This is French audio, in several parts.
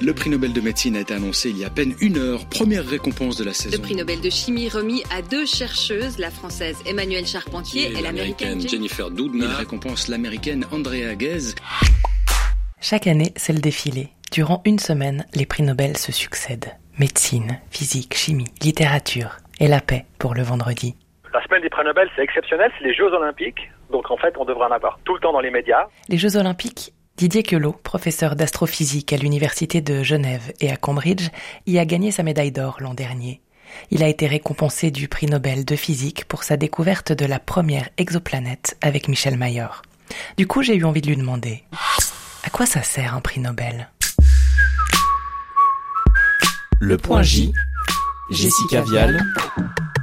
Le prix Nobel de médecine a été annoncé il y a à peine une heure. Première récompense de la saison. Le prix Nobel de chimie remis à deux chercheuses, la française Emmanuelle Charpentier et, l'américaine Jennifer Doudna. Il récompense l'américaine Andrea Ghez. Chaque année, c'est le défilé. Durant une semaine, les prix Nobel se succèdent. Médecine, physique, chimie, littérature et la paix pour le vendredi. La semaine des prix Nobel, c'est exceptionnel, c'est les Jeux Olympiques. Donc en fait, on devrait en avoir tout le temps dans les médias. Les Jeux Olympiques, Didier Queloz, professeur d'astrophysique à l'Université de Genève et à Cambridge, y a gagné sa médaille d'or l'an dernier. Il a été récompensé du prix Nobel de physique pour sa découverte de la première exoplanète avec Michel Mayor. Du coup, j'ai eu envie de lui demander à quoi ça sert un prix Nobel? Le point J, Jessica Vial,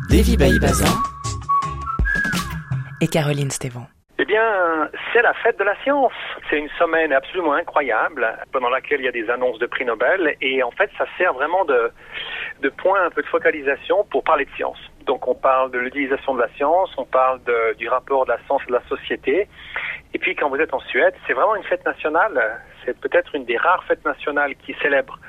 Davy Baïbazin et Caroline Stévan. Eh bien, c'est la fête de la science. C'est une semaine absolument incroyable pendant laquelle il y a des annonces de prix Nobel et en fait, ça sert vraiment de, point un peu de focalisation pour parler de science. Donc, on parle de l'utilisation de la science, on parle du rapport de la science et de la société. Et puis, quand vous êtes en Suède, c'est vraiment une fête nationale. C'est peut-être une des rares fêtes nationales qui célèbre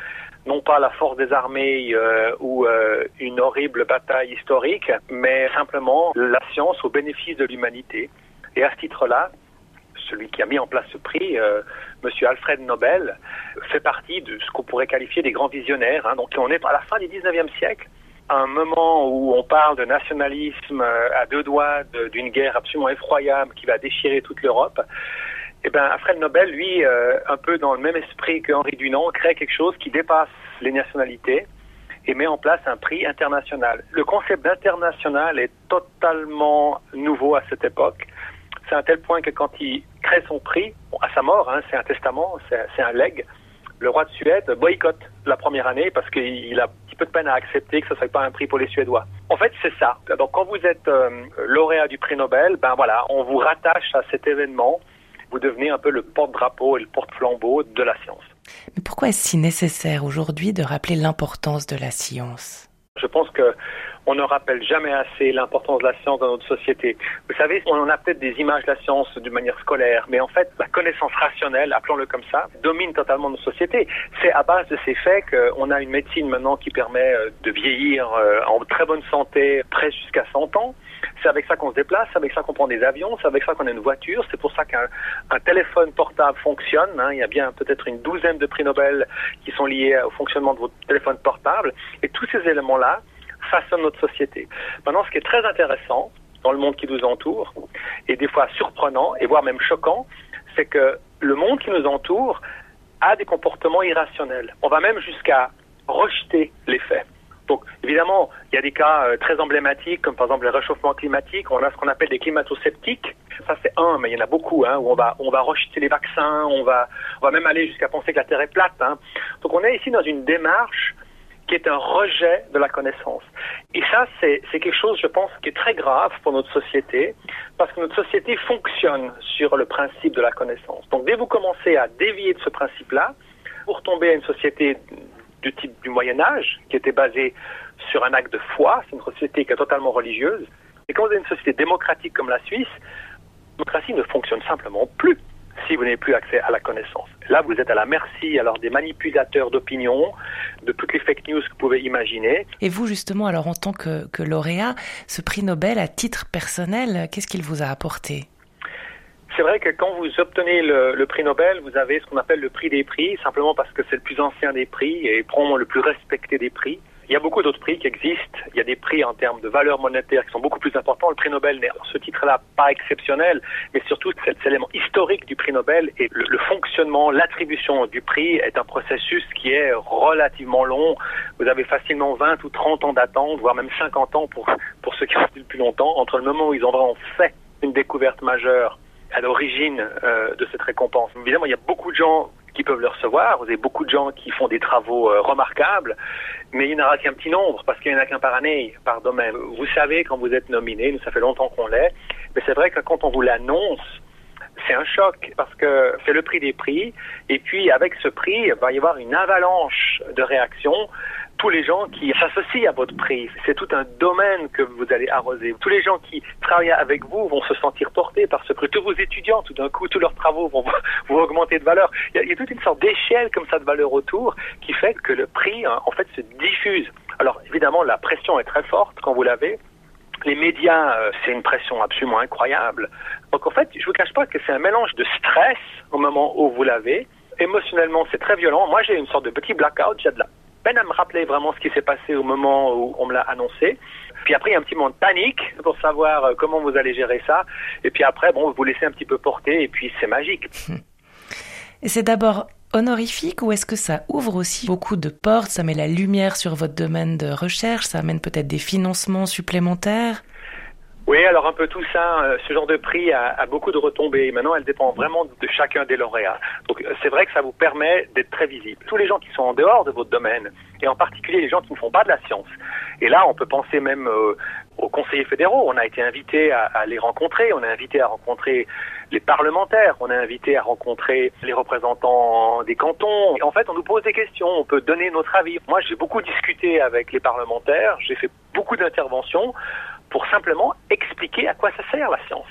non pas la force des armées euh, ou euh, une horrible bataille historique, mais simplement la science au bénéfice de l'humanité. Et à ce titre-là, celui qui a mis en place ce prix, euh, Monsieur Alfred Nobel, fait partie de ce qu'on pourrait qualifier des grands visionnaires. Hein. Donc on est à la fin du 19e siècle, à un moment où on parle de nationalisme euh, à deux doigts d'une guerre absolument effroyable qui va déchirer toute l'Europe. Eh bien, Alfred Nobel, lui, euh, un peu dans le même esprit que Henri Dunant, crée quelque chose qui dépasse les nationalités et met en place un prix international. Le concept d'international est totalement nouveau à cette époque. C'est à tel point que quand il crée son prix, à sa mort, hein, c'est un testament, c'est un leg, le roi de Suède boycotte la première année parce qu'il a un petit peu de peine à accepter que ce ne soit pas un prix pour les Suédois. En fait, c'est ça. Donc, quand vous êtes euh, lauréat du prix Nobel, ben voilà, on vous rattache à cet événement. Vous devenez un peu le porte-drapeau et le porte-flambeau de la science. Mais pourquoi est-ce si nécessaire aujourd'hui de rappeler l'importance de la science? Je pense que on ne rappelle jamais assez l'importance de la science dans notre société. Vous savez, on en a peut-être des images de la science d'une manière scolaire, mais en fait, la connaissance rationnelle, appelons-le comme ça, domine totalement nos sociétés. C'est à base de ces faits qu'on a une médecine maintenant qui permet euh, de vieillir euh, en très bonne santé, presque jusqu'à 100 ans. C'est avec ça qu'on se déplace, c'est avec ça qu'on prend des avions, c'est avec ça qu'on a une voiture, c'est pour ça qu'un téléphone portable fonctionne. Hein. Il y a bien peut-être une douzaine de prix Nobel qui sont liés au fonctionnement de votre téléphone portable. Et tous ces éléments-là façonnent notre société. Maintenant, ce qui est très intéressant dans le monde qui nous entoure, et des fois surprenant, et voire même choquant, c'est que le monde qui nous entoure a des comportements irrationnels. On va même jusqu'à rejeter les faits. Donc, évidemment, il y a des cas euh, très emblématiques, comme par exemple le réchauffement climatique. On a ce qu'on appelle des climato-sceptiques. Ça, c'est un, mais il y en a beaucoup, hein, où on va, on va rejeter les vaccins, on va, on va même aller jusqu'à penser que la Terre est plate. Hein. Donc, on est ici dans une démarche qui est un rejet de la connaissance. Et ça, c'est quelque chose, je pense, qui est très grave pour notre société, parce que notre société fonctionne sur le principe de la connaissance. Donc dès que vous commencez à dévier de ce principe-là, vous retombez à une société du type du Moyen Âge, qui était basée sur un acte de foi, c'est une société qui est totalement religieuse. Et quand vous avez une société démocratique comme la Suisse, la démocratie ne fonctionne simplement plus si vous n'avez plus accès à la connaissance. Là, vous êtes à la merci alors des manipulateurs d'opinion, de toutes les fake news que vous pouvez imaginer. Et vous, justement, alors en tant que, que lauréat, ce prix Nobel à titre personnel, qu'est-ce qu'il vous a apporté? C'est vrai que quand vous obtenez le, le, prix Nobel, vous avez ce qu'on appelle le prix des prix, simplement parce que c'est le plus ancien des prix et probablement le plus respecté des prix. Il y a beaucoup d'autres prix qui existent. Il y a des prix en termes de valeur monétaire qui sont beaucoup plus importants. Le prix Nobel n'est ce titre-là pas exceptionnel, mais surtout c'est l'élément historique du prix Nobel et le, fonctionnement, l'attribution du prix est un processus qui est relativement long. Vous avez facilement 20 ou 30 ans d'attente, voire même 50 ans pour, pour ceux qui ont le plus longtemps, entre le moment où ils ont vraiment fait une découverte majeure à l'origine euh, de cette récompense. Évidemment, il y a beaucoup de gens qui peuvent le recevoir. Vous avez beaucoup de gens qui font des travaux euh, remarquables, mais il n'y en aura qu'un petit nombre parce qu'il n'y en a qu'un par année, par domaine. Vous savez quand vous êtes nominé, nous ça fait longtemps qu'on l'est, mais c'est vrai que quand on vous l'annonce, c'est un choc parce que c'est le prix des prix et puis avec ce prix, il va y avoir une avalanche de réactions tous les gens qui s'associent à votre prix. C'est tout un domaine que vous allez arroser. Tous les gens qui travaillent avec vous vont se sentir portés par ce prix. Tous vos étudiants, tout d'un coup, tous leurs travaux vont vous augmenter de valeur. Il y, a, toute une sorte d'échelle comme ça de valeur autour qui fait que le prix, hein, en fait, se diffuse. Alors, évidemment, la pression est très forte quand vous l'avez. Les médias, euh, c'est une pression absolument incroyable. Donc, en fait, je vous cache pas que c'est un mélange de stress au moment où vous l'avez. Émotionnellement, c'est très violent. Moi, j'ai une sorte de petit blackout. J'ai de la peine à me rappeler vraiment ce qui s'est passé au moment où on me l'a annoncé. Puis après, il y a un petit moment de panique pour savoir euh, comment vous allez gérer ça. Et puis après, bon, vous vous laissez un petit peu porter et puis c'est magique. Et c'est d'abord honorifique ou est-ce que ça ouvre aussi beaucoup de portes, ça met la lumière sur votre domaine de recherche, ça amène peut-être des financements supplémentaires? Oui, alors un peu tout ça, euh, ce genre de prix a, beaucoup de retombées. Maintenant, elle dépend vraiment de chacun des lauréats. Donc euh, c'est vrai que ça vous permet d'être très visible. Tous les gens qui sont en dehors de votre domaine, et en particulier les gens qui ne font pas de la science. Et là, on peut penser même euh, aux conseillers fédéraux. On a été invité à, à, les rencontrer, on a invité à rencontrer les parlementaires, on a invité à rencontrer les représentants des cantons. Et en fait, on nous pose des questions, on peut donner notre avis. Moi, j'ai beaucoup discuté avec les parlementaires, j'ai fait beaucoup d'interventions pour simplement expliquer à quoi ça sert la science.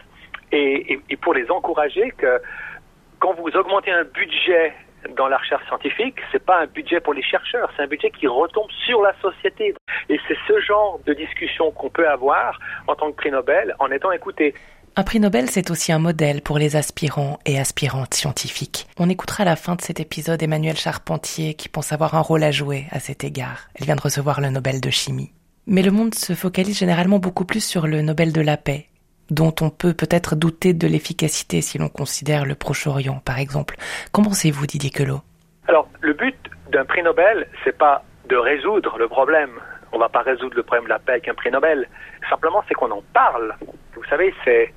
Et, pour les encourager que quand vous augmentez un budget dans la recherche scientifique, c'est pas un budget pour les chercheurs, c'est un budget qui retombe sur la société. Et c'est ce genre de discussion qu'on peut avoir en tant que prix Nobel en étant écouté. Un prix Nobel, c'est aussi un modèle pour les aspirants et aspirantes scientifiques. On écoutera à la fin de cet épisode Emmanuel Charpentier qui pense avoir un rôle à jouer à cet égard. Elle vient de recevoir le Nobel de chimie. Mais le monde se focalise généralement beaucoup plus sur le Nobel de la paix, dont on peut peut-être douter de l'efficacité si l'on considère le Proche-Orient, par exemple. Qu'en pensez-vous, Didier Queloz Alors, le but d'un prix Nobel, c'est pas de résoudre le problème. On va pas résoudre le problème de la paix avec un prix Nobel. Simplement, c'est qu'on en parle. Vous savez, c'est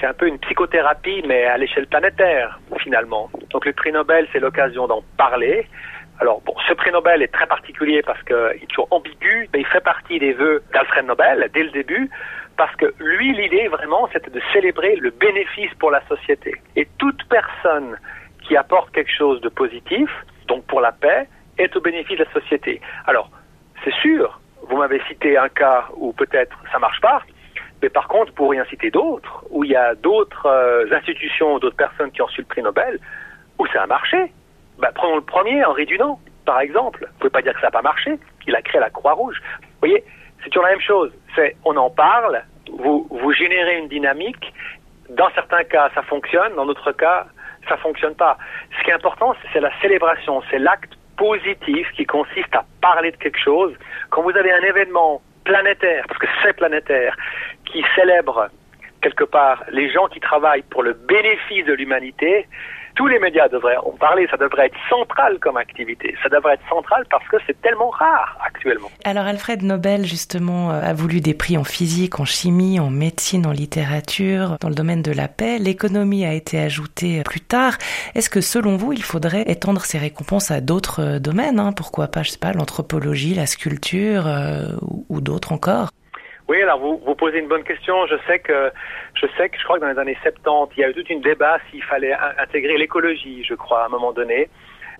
c'est un peu une psychothérapie, mais à l'échelle planétaire, finalement. Donc le prix Nobel, c'est l'occasion d'en parler, alors, bon, ce prix Nobel est très particulier parce qu'il est toujours ambigu, mais il fait partie des vœux d'Alfred Nobel dès le début, parce que lui, l'idée vraiment, c'était de célébrer le bénéfice pour la société. Et toute personne qui apporte quelque chose de positif, donc pour la paix, est au bénéfice de la société. Alors, c'est sûr, vous m'avez cité un cas où peut-être ça marche pas, mais par contre, pour rien citer d'autres, où il y a d'autres euh, institutions, d'autres personnes qui ont reçu le prix Nobel, où ça a marché. Bah, prenons le premier, Henri Dunant, par exemple. Vous pouvez pas dire que ça n'a pas marché. Il a créé la Croix-Rouge. Vous voyez, c'est toujours la même chose. C'est, on en parle, vous, vous générez une dynamique. Dans certains cas, ça fonctionne. Dans d'autres cas, ça fonctionne pas. Ce qui est important, c'est la célébration. C'est l'acte positif qui consiste à parler de quelque chose. Quand vous avez un événement planétaire, parce que c'est planétaire, qui célèbre quelque part les gens qui travaillent pour le bénéfice de l'humanité, tous les médias devraient en parler, ça devrait être central comme activité, ça devrait être central parce que c'est tellement rare actuellement. Alors Alfred Nobel justement euh, a voulu des prix en physique, en chimie, en médecine, en littérature, dans le domaine de la paix. L'économie a été ajoutée plus tard. Est-ce que selon vous, il faudrait étendre ces récompenses à d'autres euh, domaines hein? Pourquoi pas, je sais pas, l'anthropologie, la sculpture euh, ou, ou d'autres encore? Oui, alors vous, vous posez une bonne question. Je sais que je sais que je crois que dans les années 70, il y a eu tout un débat s'il fallait intégrer l'écologie, je crois, à un moment donné.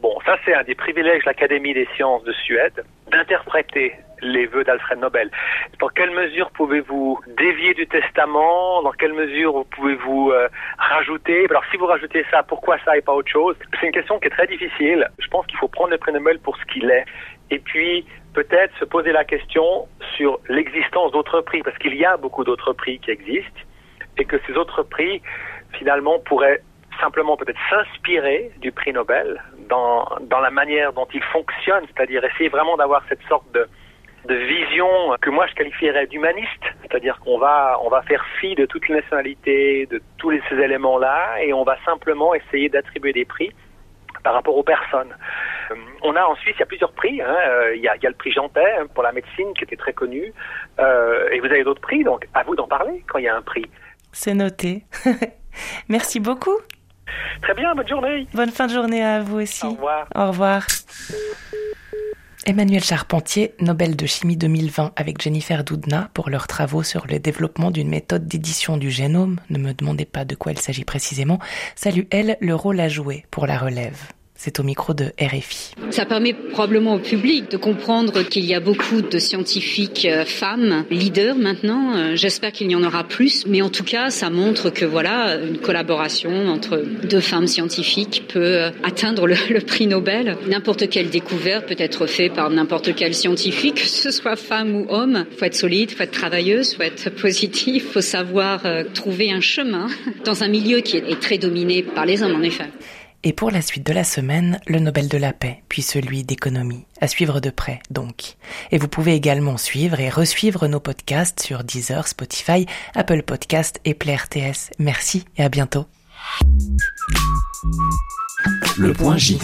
Bon, ça c'est un des privilèges de l'Académie des sciences de Suède, d'interpréter les vœux d'Alfred Nobel. Dans quelle mesure pouvez-vous dévier du testament? Dans quelle mesure pouvez-vous euh, rajouter? Alors si vous rajoutez ça, pourquoi ça et pas autre chose? C'est une question qui est très difficile. Je pense qu'il faut prendre le prix Nobel pour ce qu'il est. Et puis peut-être se poser la question sur l'existence d'autres prix, parce qu'il y a beaucoup d'autres prix qui existent, et que ces autres prix, finalement, pourraient simplement peut-être s'inspirer du prix Nobel dans, dans la manière dont il fonctionne, c'est-à-dire essayer vraiment d'avoir cette sorte de, de vision que moi je qualifierais d'humaniste, c'est-à-dire qu'on va on va faire fi de toutes les nationalités, de tous ces éléments-là, et on va simplement essayer d'attribuer des prix par rapport aux personnes. Euh, on a ensuite, il y a plusieurs prix. Hein. Euh, il, y a, il, y a, le prix Jantet hein, pour la médecine qui était très connu. Euh, et vous avez d'autres prix, donc à vous d'en parler quand il y a un prix. C'est noté. Merci beaucoup. Très bien, bonne journée. Bonne fin de journée à vous aussi. Au revoir. Au revoir. Emmanuel Charpentier, Nobel de chimie 2020 avec Jennifer Doudna pour leurs travaux sur le développement d'une méthode d'édition du génome. Ne me demandez pas de quoi il s'agit précisément. Salue elle le rôle à jouer pour la relève. C'est au micro de RFI. Ça permet probablement au public de comprendre qu'il y a beaucoup de scientifiques euh, femmes leaders maintenant. Euh, j'espère qu'il y en aura plus, mais en tout cas, ça montre que voilà, une collaboration entre deux femmes scientifiques peut euh, atteindre le, prix Nobel. N'importe quelle découverte peut être faite par n'importe quel scientifique, que ce soit femme ou homme. Faut être solide, faut être travailleuse, faut être positif, faut savoir trouver un chemin dans un milieu qui est très dominé par les hommes en effet. Et pour la suite de la semaine, le Nobel de la paix, puis celui d'économie. À suivre de près, donc. Et vous pouvez également suivre et resuivre nos podcasts sur Deezer, Spotify, Apple Podcast et Play RTS. Merci et à bientôt. Le point J.